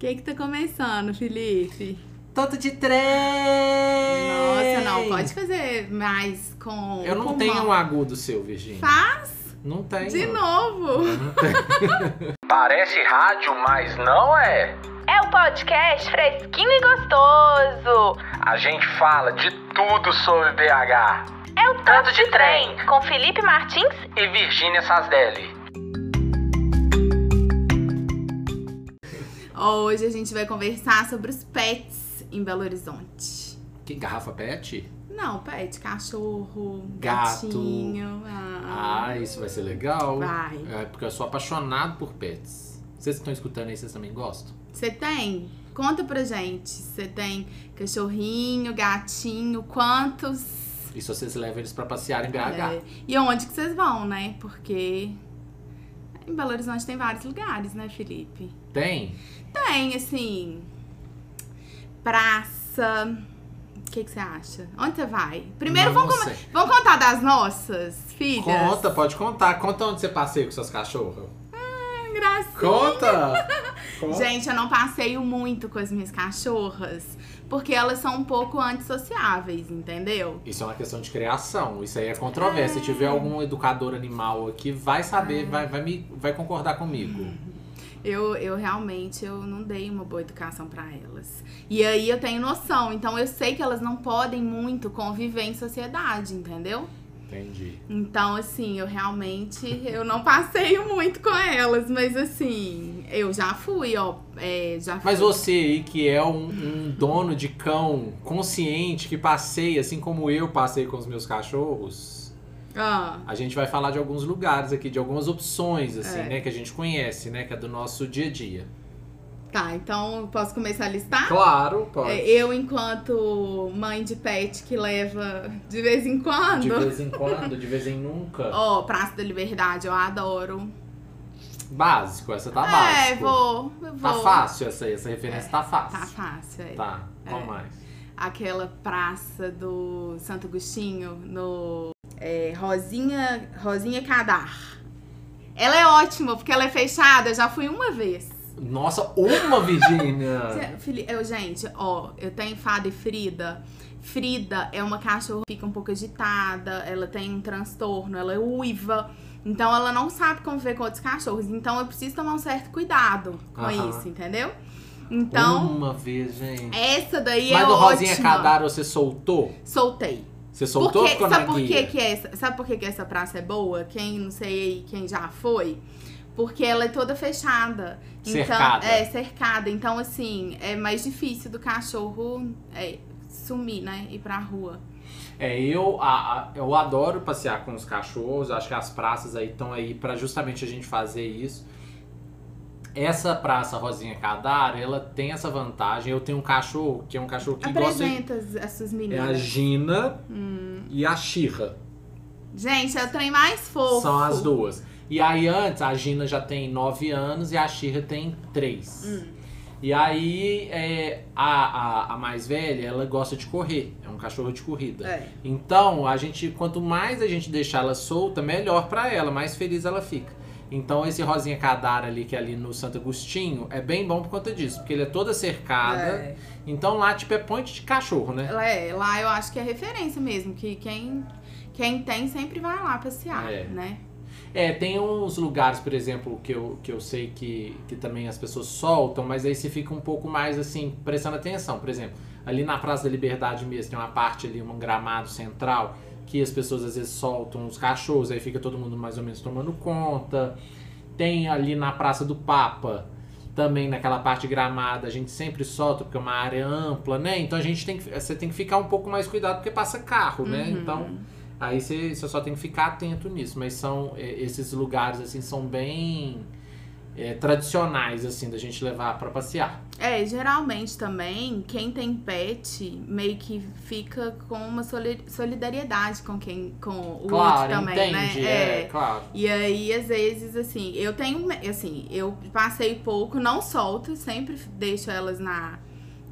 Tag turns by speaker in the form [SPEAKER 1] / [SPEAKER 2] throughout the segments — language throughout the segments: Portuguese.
[SPEAKER 1] que que tá começando, Felipe?
[SPEAKER 2] Tanto de trem!
[SPEAKER 1] Nossa, não, pode fazer mais com.
[SPEAKER 2] Eu não
[SPEAKER 1] com
[SPEAKER 2] tenho
[SPEAKER 1] mão.
[SPEAKER 2] um agudo seu, Virgínia.
[SPEAKER 1] Faz
[SPEAKER 2] Não tenho.
[SPEAKER 1] de novo.
[SPEAKER 2] Não.
[SPEAKER 3] Parece rádio, mas não é.
[SPEAKER 4] É o podcast fresquinho e gostoso.
[SPEAKER 3] A gente fala de tudo sobre BH.
[SPEAKER 4] É o Tanto de Trem, com Felipe Martins
[SPEAKER 3] E Virgínia Sasdelli.
[SPEAKER 1] Hoje a gente vai conversar sobre os pets em Belo Horizonte.
[SPEAKER 2] Que garrafa pet?
[SPEAKER 1] Não, pet, cachorro,
[SPEAKER 2] Gato.
[SPEAKER 1] gatinho. Ah,
[SPEAKER 2] Ah, isso vai ser legal.
[SPEAKER 1] Vai.
[SPEAKER 2] É porque eu sou apaixonado por pets. Vocês que estão escutando aí, vocês também gostam?
[SPEAKER 1] Você tem? Conta pra gente. Você tem cachorrinho, gatinho, quantos?
[SPEAKER 2] E se vocês levam eles pra passear em BH?
[SPEAKER 1] É, E onde que vocês vão, né? Porque em Belo Horizonte tem vários lugares, né, Felipe?
[SPEAKER 2] Tem?
[SPEAKER 1] Tem, assim, praça. O que que você acha? Onde você vai? Primeiro,
[SPEAKER 2] Não,
[SPEAKER 1] vamos,
[SPEAKER 2] não
[SPEAKER 1] vamos contar das nossas filhas?
[SPEAKER 2] Conta, pode contar. Conta onde você passeia com seus cachorros.
[SPEAKER 1] Gracinha.
[SPEAKER 2] Conta! Conta.
[SPEAKER 1] Gente, eu não passeio muito com as minhas cachorras, porque elas são um pouco antissociáveis, entendeu?
[SPEAKER 2] Isso é uma questão de criação. Isso aí é controvérsia. Se tiver algum educador animal aqui, vai saber, vai, vai, me, vai concordar comigo.
[SPEAKER 1] Eu, eu realmente eu não dei uma boa educação pra elas. E aí eu tenho noção, então eu sei que elas não podem muito conviver em sociedade, entendeu?
[SPEAKER 2] Entendi.
[SPEAKER 1] Então, assim, eu realmente eu não passeio muito com elas, mas assim, eu já fui, ó. é, já fui.
[SPEAKER 2] Mas você aí que é um, um dono de cão consciente que passeia, assim como eu passei com os meus cachorros,
[SPEAKER 1] Ah,
[SPEAKER 2] a gente vai falar de alguns lugares aqui, de algumas opções, assim,
[SPEAKER 1] É.
[SPEAKER 2] né, que a gente conhece, né, que é do nosso dia a dia.
[SPEAKER 1] tá, então posso começar a listar?
[SPEAKER 2] Claro, pode.
[SPEAKER 1] É, Eu, enquanto mãe de pet que leva de vez em quando.
[SPEAKER 2] De vez em quando, de vez em nunca.
[SPEAKER 1] Ó, Praça da Liberdade, eu adoro.
[SPEAKER 2] Básico, essa tá
[SPEAKER 1] é,
[SPEAKER 2] básico.
[SPEAKER 1] vou,
[SPEAKER 2] Tá
[SPEAKER 1] vou.
[SPEAKER 2] fácil essa aí, essa referência tá fácil.
[SPEAKER 1] Tá fácil, é.
[SPEAKER 2] Tá, qual
[SPEAKER 1] É.
[SPEAKER 2] mais?
[SPEAKER 1] Aquela praça do Santo Agostinho, no é, Rosinha, Rosinha Cadar. Ela é ótima, porque ela é fechada, eu já fui uma vez.
[SPEAKER 2] Nossa, uma Virgínia!
[SPEAKER 1] Eu, gente, ó, eu tenho Fada e Frida. Frida é uma cachorra que fica um pouco agitada, ela tem um transtorno, ela é uiva. Então ela não sabe conviver com outros cachorros. Então eu preciso tomar um certo cuidado com
[SPEAKER 2] Aham.
[SPEAKER 1] isso, entendeu? Então,
[SPEAKER 2] uma vez, gente.
[SPEAKER 1] essa daí
[SPEAKER 2] Mas
[SPEAKER 1] é
[SPEAKER 2] do Rosinha. Cadar você soltou?
[SPEAKER 1] Soltei.
[SPEAKER 2] Você soltou ou
[SPEAKER 1] Porque,
[SPEAKER 2] ficou
[SPEAKER 1] sabe
[SPEAKER 2] na
[SPEAKER 1] por que
[SPEAKER 2] guia?
[SPEAKER 1] que é essa, sabe por que que essa praça é boa? Quem não sei quem já foi? Porque ela é toda fechada.
[SPEAKER 2] Cercada.
[SPEAKER 1] Então, é cercada. Então, assim, é mais difícil do cachorro é, sumir, né? Ir pra rua.
[SPEAKER 2] É, eu, a- a- eu adoro passear com os cachorros. Acho que as praças aí estão aí pra justamente a gente fazer isso. Essa praça Rosinha Cadar, ela tem essa vantagem. Eu tenho um cachorro que é um cachorro que gosta. de-
[SPEAKER 1] Apresenta as, as suas
[SPEAKER 2] É a
[SPEAKER 1] meninas.
[SPEAKER 2] Gina
[SPEAKER 1] Hum.
[SPEAKER 2] e a Xirra.
[SPEAKER 1] Gente, é o trem mais fofo.
[SPEAKER 2] São as duas. E aí antes, a Gina já tem 9 anos e a Xirra tem 3.
[SPEAKER 1] Hum.
[SPEAKER 2] E aí, é, a, a, a mais velha, ela gosta de correr. É um cachorro de corrida.
[SPEAKER 1] É.
[SPEAKER 2] Então, a gente, quanto mais a gente deixar ela solta, melhor pra ela, mais feliz ela fica. Então, esse Rosinha Cadar ali, que é ali no Santo Agostinho, é bem bom por conta disso, porque ele é toda cercada.
[SPEAKER 1] É.
[SPEAKER 2] Então, lá, tipo, é ponte de cachorro, né?
[SPEAKER 1] É, lá eu acho que é referência mesmo, que quem, quem tem sempre vai lá passear,
[SPEAKER 2] É.
[SPEAKER 1] né?
[SPEAKER 2] É, tem uns lugares, por exemplo, que eu, que eu sei que, que também as pessoas soltam, mas aí você fica um pouco mais assim, prestando atenção. Por exemplo, ali na Praça da Liberdade mesmo, tem uma parte ali, um gramado central, que as pessoas às vezes soltam os cachorros, aí fica todo mundo mais ou menos tomando conta. Tem ali na Praça do Papa, também naquela parte gramada, a gente sempre solta, porque é uma área ampla, né? Então a gente tem que, você tem que ficar um pouco mais cuidado, porque passa carro, né?
[SPEAKER 1] Uhum.
[SPEAKER 2] Então. Aí você, você só tem que ficar atento nisso, mas são é, esses lugares assim são bem é, tradicionais assim da gente levar pra passear.
[SPEAKER 1] É, geralmente também, quem tem pet meio que fica com uma soli- solidariedade com quem com o outro também,
[SPEAKER 2] entende?
[SPEAKER 1] né?
[SPEAKER 2] É, claro.
[SPEAKER 1] E aí, às vezes, assim, eu tenho, assim, eu passei pouco, não solto, sempre deixo elas na,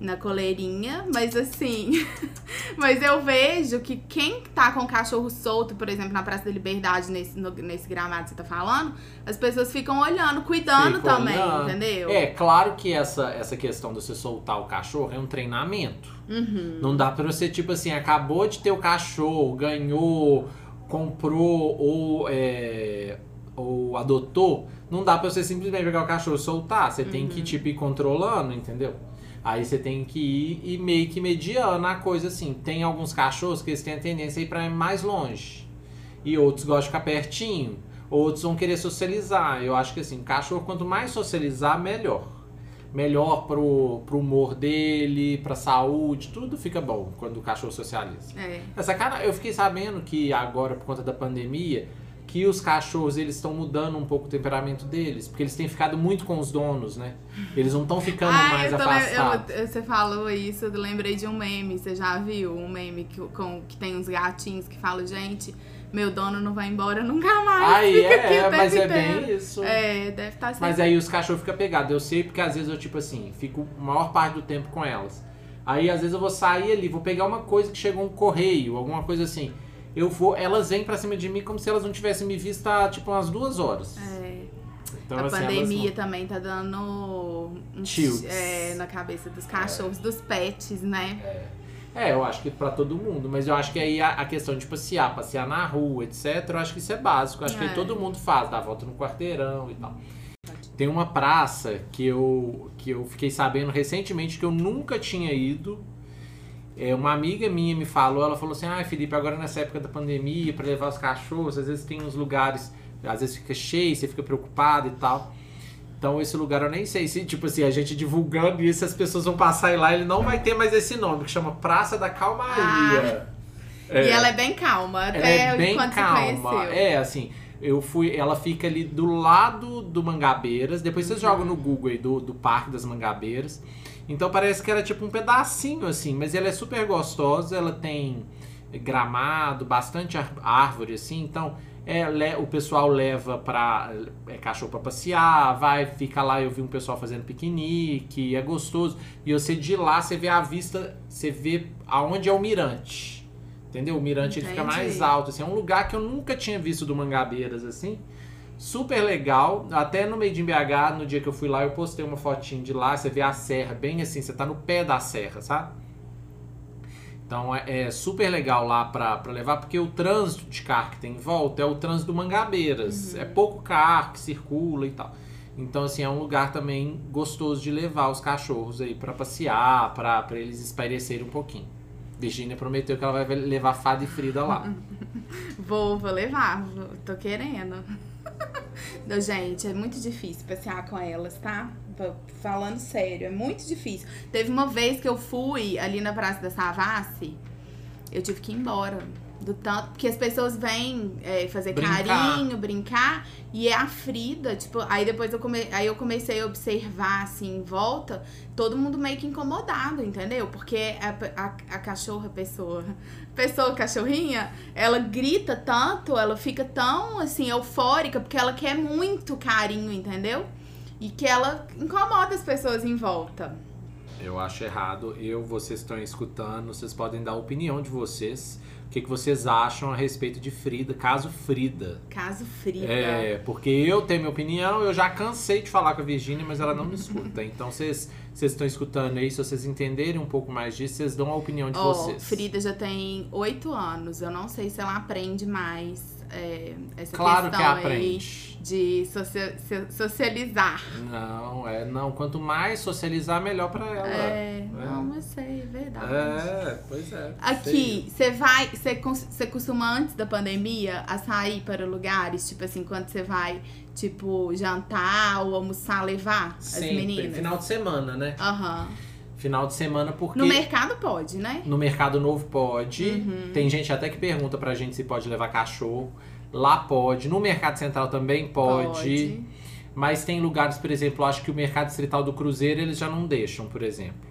[SPEAKER 1] na coleirinha, mas assim. mas eu vejo que quem tá com o cachorro solto, por exemplo, na Praça da Liberdade, nesse, no- nesse gramado que você tá falando, as pessoas ficam olhando, cuidando também,
[SPEAKER 2] olhando.
[SPEAKER 1] entendeu?
[SPEAKER 2] É, claro que essa, essa questão de você soltar o cachorro é um treinamento.
[SPEAKER 1] Uhum.
[SPEAKER 2] Não dá pra você, tipo assim, acabou de ter o cachorro, ganhou, comprou ou, é, ou adotou. Não dá pra você simplesmente pegar o cachorro e soltar. Você tem
[SPEAKER 1] Uhum.
[SPEAKER 2] que, tipo, ir controlando, entendeu? Aí você tem que ir e meio que mediando a coisa assim. Tem alguns cachorros que eles têm a tendência a ir pra mais longe. E outros gostam de ficar pertinho. Outros vão querer socializar. Eu acho que assim, cachorro, quanto mais socializar, melhor. Melhor pro, pro humor dele, pra saúde, tudo fica bom quando o cachorro socializa.
[SPEAKER 1] É.
[SPEAKER 2] Essa cara, eu fiquei sabendo que agora, por conta da pandemia, que os cachorros eles estão mudando um pouco o temperamento deles, porque eles têm ficado muito com os donos, né? Eles não estão ficando
[SPEAKER 1] Ah,
[SPEAKER 2] mais
[SPEAKER 1] eu
[SPEAKER 2] afastados.
[SPEAKER 1] eu- você falou isso, eu lembrei de um meme. Você já viu um meme que, com, que tem uns gatinhos que falam, gente, meu dono não vai embora nunca mais.
[SPEAKER 2] Aí
[SPEAKER 1] fica aqui
[SPEAKER 2] é,
[SPEAKER 1] o
[SPEAKER 2] mas é
[SPEAKER 1] inteiro."
[SPEAKER 2] bem isso.
[SPEAKER 1] É, deve estar sempre.
[SPEAKER 2] Mas aí os cachorros ficam pegados. Eu sei porque às vezes eu, tipo assim, fico a maior parte do tempo com elas. Aí às vezes eu vou sair ali, vou pegar uma coisa que chegou um correio, alguma coisa assim. Eu vou, elas vêm pra cima de mim como se elas não tivessem me visto há tipo umas duas horas.
[SPEAKER 1] É,
[SPEAKER 2] Então,
[SPEAKER 1] a
[SPEAKER 2] assim,
[SPEAKER 1] pandemia também tá dando um é, na cabeça dos cachorros, dos pets, né?
[SPEAKER 2] não... É, eu acho que pra todo mundo. Mas eu acho que aí a, a questão de passear, passear na rua, etc. Eu acho que isso é básico. Eu acho
[SPEAKER 1] É.
[SPEAKER 2] que todo mundo faz, dá a volta no quarteirão e tal. Tem uma praça que eu, que eu fiquei sabendo recentemente que eu nunca tinha ido. É, uma amiga minha me falou, ela falou assim, ah, Felipe, agora nessa época da pandemia, pra levar os cachorros, às vezes tem uns lugares, às vezes fica cheio, você fica preocupado e tal. Então esse lugar eu nem sei se, tipo assim, a gente divulgando isso, as pessoas vão passar e lá, ele não vai ter mais esse nome, que chama Praça da Calmaria.
[SPEAKER 1] E ela é bem calma,
[SPEAKER 2] Ela
[SPEAKER 1] até
[SPEAKER 2] é bem
[SPEAKER 1] quando
[SPEAKER 2] calma. É, assim, eu fui. Ela fica ali do lado do Mangabeiras. Depois vocês jogam no Google aí do, do Parque das Mangabeiras. Então parece que era tipo um pedacinho, assim, mas ela é super gostosa, ela tem gramado, bastante árvore, assim, então é, o pessoal leva pra. É, cachorro pra passear, vai, fica lá, eu vi um pessoal fazendo piquenique, é gostoso. E você de lá, você vê a vista, você vê aonde é o mirante. Entendeu? O mirante ele fica mais alto, assim. É um lugar que eu nunca tinha visto do Mangabeiras, assim. Super legal. Até no meio de BH, no dia que eu fui lá, eu postei uma fotinho de lá. Você vê a serra bem assim, você tá no pé da serra, sabe? Então é, é super legal lá pra, pra levar, porque o trânsito de carro que tem em volta é o trânsito do Mangabeiras. É pouco carro que circula e tal. Então, assim, é um lugar também gostoso de levar os cachorros aí pra passear, pra, pra eles espairecerem um pouquinho. Virginia prometeu que ela vai levar Fada e Frida lá.
[SPEAKER 1] Vou, vou levar, tô querendo. Gente, é muito difícil passear com elas, tá? Falando sério, é muito difícil. Teve uma vez que eu fui ali na Praça da Savassi, eu tive que ir embora. Do tanto, porque as pessoas vêm é, fazer
[SPEAKER 2] Brincar.
[SPEAKER 1] carinho, brincar, e é a Frida, tipo, aí depois eu, come, aí eu comecei a observar assim em volta, todo mundo meio que incomodado, entendeu? Porque a, a, a cachorra, a pessoa, pessoa cachorrinha, ela grita tanto, ela fica tão assim eufórica porque ela quer muito carinho, entendeu? E que ela incomoda as pessoas em volta.
[SPEAKER 2] Eu acho errado. Eu, vocês estão escutando, vocês podem dar a opinião de vocês. O que, que vocês acham a respeito de Frida, caso Frida.
[SPEAKER 1] Caso Frida.
[SPEAKER 2] É, porque eu tenho minha opinião, eu já cansei de falar com a Virgínia, mas ela não me escuta. Então, vocês vocês estão escutando aí, se vocês entenderem um pouco mais disso, vocês dão a opinião de
[SPEAKER 1] Ó,
[SPEAKER 2] vocês.
[SPEAKER 1] Frida já tem oito anos. Eu não sei se ela aprende mais é, essa
[SPEAKER 2] Claro que
[SPEAKER 1] questão
[SPEAKER 2] aprende.
[SPEAKER 1] aí de socia- so- socializar.
[SPEAKER 2] Não, é não. Quanto mais socializar, melhor pra ela.
[SPEAKER 1] É, não, eu sei, é verdade.
[SPEAKER 2] É, pois é.
[SPEAKER 1] Aqui, você vai, você costuma antes da pandemia a sair para lugares, tipo assim, quando você vai, tipo, jantar ou almoçar, levar as
[SPEAKER 2] Sempre.
[SPEAKER 1] meninas?
[SPEAKER 2] Final de semana, né?
[SPEAKER 1] Aham.
[SPEAKER 2] Final de semana, porque.
[SPEAKER 1] No mercado pode, né?
[SPEAKER 2] No Mercado Novo pode.
[SPEAKER 1] Uhum.
[SPEAKER 2] Tem gente até que pergunta pra gente se pode levar cachorro. Lá pode. No Mercado Central também pode. Mas tem lugares, por exemplo, acho que o Mercado Distrital do Cruzeiro eles já não deixam, por exemplo.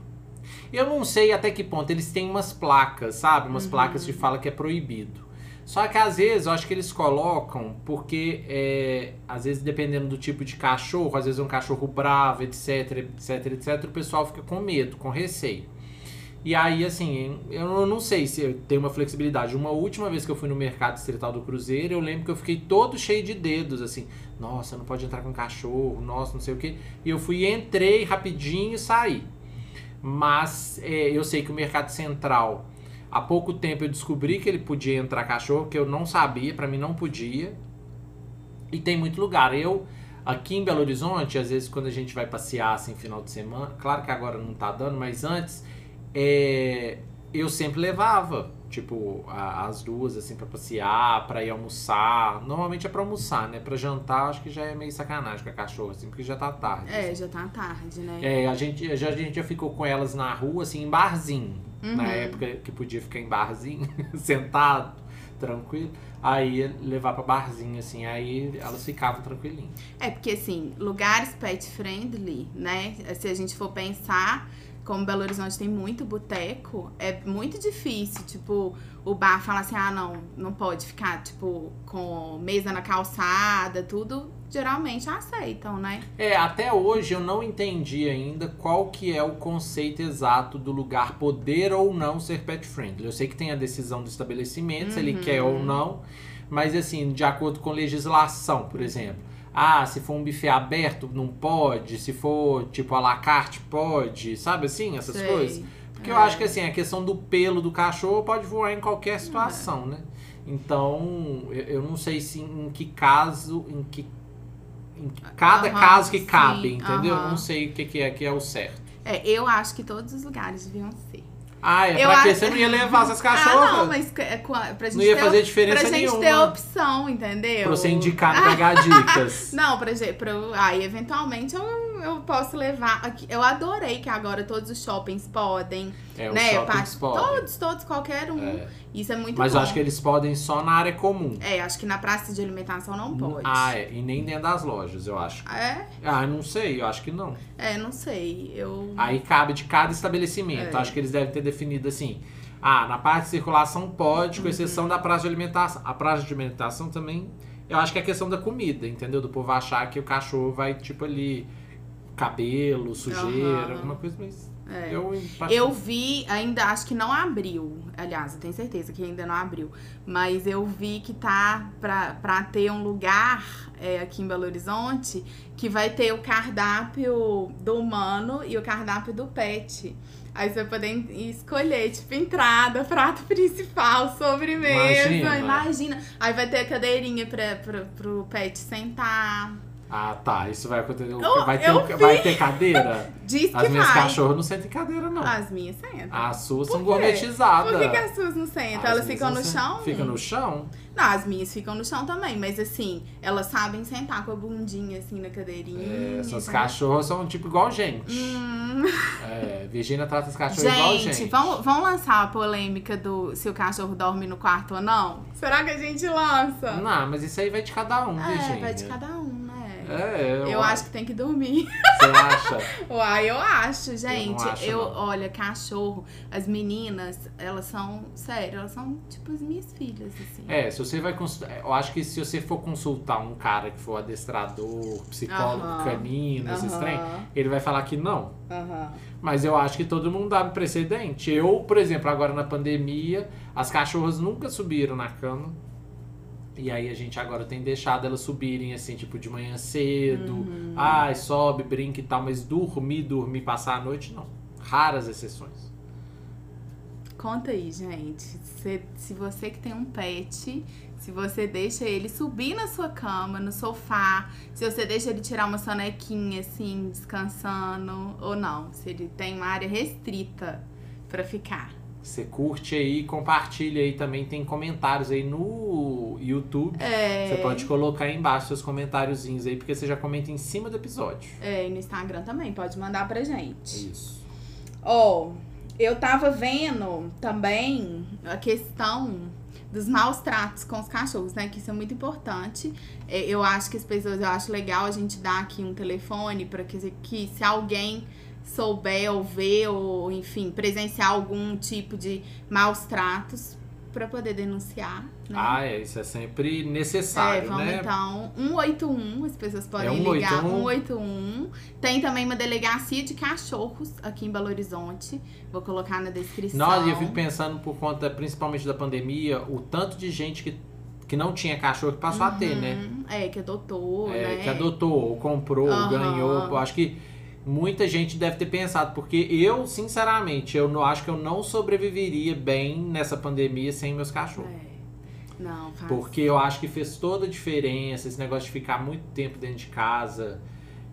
[SPEAKER 2] Eu não sei até que ponto eles têm umas placas, sabe? Umas placas que fala que é proibido. Só que às vezes eu acho que eles colocam porque, é, às vezes, dependendo do tipo de cachorro, às vezes é um cachorro bravo, etc, etc, etc, o pessoal fica com medo, com receio. E aí, assim, eu não sei se tem uma flexibilidade. Uma última vez que eu fui no mercado distrital do Cruzeiro, eu lembro que eu fiquei todo cheio de dedos, assim. Nossa, não pode entrar com cachorro, nossa, não sei o quê. E eu fui, entrei rapidinho e saí. Mas é, eu sei que o mercado central, há pouco tempo eu descobri que ele podia entrar cachorro, que eu não sabia, para mim não podia. E tem muito lugar. Eu, aqui em Belo Horizonte, às vezes quando a gente vai passear assim, final de semana, claro que agora não tá dando, mas antes é, eu sempre levava, tipo, a- as duas, assim, pra passear, pra ir almoçar. Normalmente é pra almoçar, né? Pra jantar, acho que já é meio sacanagem com a cachorra, assim, porque já tá tarde.
[SPEAKER 1] É,
[SPEAKER 2] assim.
[SPEAKER 1] já tá tarde, né?
[SPEAKER 2] É, a gente, já, a gente já ficou com elas na rua, assim, em barzinho.
[SPEAKER 1] Uhum.
[SPEAKER 2] Na época que podia ficar em barzinho, sentado, tranquilo. Aí levar pra barzinho, assim, aí elas ficavam tranquilinhas.
[SPEAKER 1] É porque, assim, lugares pet friendly, né? Se a gente for pensar, como Belo Horizonte tem muito boteco, é muito difícil, tipo, o bar falar assim, ah, não, não pode ficar, tipo, com mesa na calçada, tudo, geralmente aceitam, né?
[SPEAKER 2] É, até hoje eu não entendi ainda qual que é o conceito exato do lugar poder ou não ser pet friendly. Eu sei que tem a decisão do estabelecimento, se ele
[SPEAKER 1] Uhum.
[SPEAKER 2] quer ou não, mas assim, de acordo com legislação, por exemplo. Ah, se for um buffet aberto, não pode. Se for, tipo, à la carte, pode. Sabe assim, essas
[SPEAKER 1] Sei.
[SPEAKER 2] coisas? Porque eu
[SPEAKER 1] É.
[SPEAKER 2] acho que assim, a questão do pelo do cachorro pode voar em qualquer situação, né? Então, eu, eu não sei se em que caso, em que. Em cada
[SPEAKER 1] Aham,
[SPEAKER 2] caso que
[SPEAKER 1] sim,
[SPEAKER 2] cabe, entendeu?
[SPEAKER 1] Aham.
[SPEAKER 2] Não sei o que, que é que é o certo.
[SPEAKER 1] É, eu acho que todos os lugares deviam ser.
[SPEAKER 2] Ah, é
[SPEAKER 1] Eu
[SPEAKER 2] pra que
[SPEAKER 1] acho-
[SPEAKER 2] você não ia levar essas cachorras?
[SPEAKER 1] Ah, não, mas é, pra gente
[SPEAKER 2] Não ia
[SPEAKER 1] ter,
[SPEAKER 2] fazer diferença
[SPEAKER 1] pra gente
[SPEAKER 2] nenhuma.
[SPEAKER 1] ter opção, entendeu?
[SPEAKER 2] Pra você indicar e pegar dicas.
[SPEAKER 1] Não, pra gente, pra, eu- aí eventualmente eu, eu posso levar. Aqui, eu adorei que agora todos os shoppings podem,
[SPEAKER 2] É,
[SPEAKER 1] né?
[SPEAKER 2] shoppings podem.
[SPEAKER 1] Todos, todos, qualquer um.
[SPEAKER 2] É.
[SPEAKER 1] Isso é muito
[SPEAKER 2] Mas
[SPEAKER 1] bom.
[SPEAKER 2] eu acho que eles podem só na área comum.
[SPEAKER 1] É, acho que na praça de alimentação não pode.
[SPEAKER 2] Ah, é. E nem dentro das lojas, eu acho.
[SPEAKER 1] É?
[SPEAKER 2] Ah, não sei, eu acho que não.
[SPEAKER 1] É, não sei. Eu.
[SPEAKER 2] Aí cabe de cada estabelecimento.
[SPEAKER 1] É.
[SPEAKER 2] Acho que eles devem ter definido assim. Ah, na parte de circulação pode, com exceção
[SPEAKER 1] Uhum.
[SPEAKER 2] da praça de alimentação. A praça de alimentação também. Eu acho que é questão da comida, entendeu? Do povo achar que o cachorro vai, tipo, ali, cabelo, sujeira,
[SPEAKER 1] Aham.
[SPEAKER 2] alguma coisa, mas.
[SPEAKER 1] É.
[SPEAKER 2] Eu,
[SPEAKER 1] Eu vi, ainda acho que não abriu. Aliás, eu tenho certeza que ainda não abriu. Mas eu vi que tá pra, pra ter um lugar é, aqui em Belo Horizonte que vai ter o cardápio do humano e o cardápio do pet. Aí você vai poder escolher, tipo, entrada, prato principal, sobremesa.
[SPEAKER 2] Imagina.
[SPEAKER 1] Imagina. Aí vai ter a cadeirinha pra, pra, pro pet sentar.
[SPEAKER 2] Ah, tá. Isso vai acontecer.
[SPEAKER 1] Eu-
[SPEAKER 2] vai, ter,
[SPEAKER 1] eu
[SPEAKER 2] vai ter cadeira?
[SPEAKER 1] Diz que
[SPEAKER 2] As minhas
[SPEAKER 1] vai.
[SPEAKER 2] cachorras não sentem cadeira, não.
[SPEAKER 1] As minhas sentam.
[SPEAKER 2] As suas
[SPEAKER 1] Por
[SPEAKER 2] são gourmetizadas.
[SPEAKER 1] Por que, que as suas não sentam?
[SPEAKER 2] As
[SPEAKER 1] Elas ficam no chão?
[SPEAKER 2] Fica no chão?
[SPEAKER 1] Não, as minhas ficam no chão também, mas assim, elas sabem sentar com a bundinha assim na cadeirinha.
[SPEAKER 2] É, essas
[SPEAKER 1] tá?
[SPEAKER 2] cachorras são tipo igual gente.
[SPEAKER 1] Hum.
[SPEAKER 2] É, Virgínia trata as cachorras igual
[SPEAKER 1] Gente,
[SPEAKER 2] gente.
[SPEAKER 1] vamos, vamos lançar a polêmica do se o cachorro dorme no quarto ou não? Será que a gente lança?
[SPEAKER 2] Não, mas isso aí vai de cada um,
[SPEAKER 1] é,
[SPEAKER 2] Virgínia.
[SPEAKER 1] vai de cada um, né?
[SPEAKER 2] É, eu,
[SPEAKER 1] Eu acho que tem que dormir.
[SPEAKER 2] Você acha?
[SPEAKER 1] Uai, eu acho, gente.
[SPEAKER 2] acho,
[SPEAKER 1] eu, olha, cachorro, as meninas, elas são, sério, elas são tipo as minhas filhas, assim.
[SPEAKER 2] É, se você vai consultar. Eu acho que se você for consultar um cara que for adestrador, psicólogo
[SPEAKER 1] Aham.
[SPEAKER 2] canino, esses
[SPEAKER 1] Aham.
[SPEAKER 2] trem, ele vai falar que não.
[SPEAKER 1] Aham.
[SPEAKER 2] Mas eu acho que todo mundo dá precedente. Eu, por exemplo, agora na pandemia, as cachorras nunca subiram na cama. E aí a gente agora tem deixado elas subirem assim, tipo, de manhã cedo.
[SPEAKER 1] Uhum.
[SPEAKER 2] Ai, sobe, brinca e tal, mas dormir, dormir, passar a noite, não. Raras exceções.
[SPEAKER 1] Conta aí, gente. Se, se você que tem um pet, se você deixa ele subir na sua cama, no sofá, se você deixa ele tirar uma sonequinha assim, descansando, ou não. Se ele tem uma área restrita pra ficar.
[SPEAKER 2] Você curte aí, compartilha aí também. Tem comentários aí no YouTube.
[SPEAKER 1] É,
[SPEAKER 2] Você pode colocar aí embaixo seus comentáriozinhos aí, porque você já comenta em cima do episódio.
[SPEAKER 1] é, e no Instagram também, pode mandar pra gente.
[SPEAKER 2] Isso.
[SPEAKER 1] Ó, eu tava vendo também a questão dos maus tratos com os cachorros, né? Que isso é muito importante. É, Eu acho que as pessoas, eu acho legal a gente dar aqui um telefone para que, que se alguém souber ou ver ou, enfim, presenciar algum tipo de maus tratos, pra poder denunciar. Né?
[SPEAKER 2] Ah, é, isso é sempre
[SPEAKER 1] É,
[SPEAKER 2] necessário,
[SPEAKER 1] vamos
[SPEAKER 2] né?
[SPEAKER 1] então. 181, as pessoas podem
[SPEAKER 2] É
[SPEAKER 1] ligar.
[SPEAKER 2] 181.
[SPEAKER 1] 181. Tem também uma delegacia de cachorros aqui em Belo Horizonte. Vou colocar na descrição.
[SPEAKER 2] Nossa, eu fico pensando por conta, principalmente da pandemia, o tanto de gente que, que não tinha cachorro que passou a ter, né?
[SPEAKER 1] Hum, É, que adotou,
[SPEAKER 2] É,
[SPEAKER 1] né?
[SPEAKER 2] que adotou, ou comprou, ou
[SPEAKER 1] Aham.
[SPEAKER 2] ganhou. Eu acho que muita gente deve ter pensado, porque eu, sinceramente, eu não acho que eu não sobreviveria bem nessa pandemia sem meus cachorros.
[SPEAKER 1] É. Não, faz.
[SPEAKER 2] Porque eu acho que fez toda a diferença esse negócio de ficar muito tempo dentro de casa,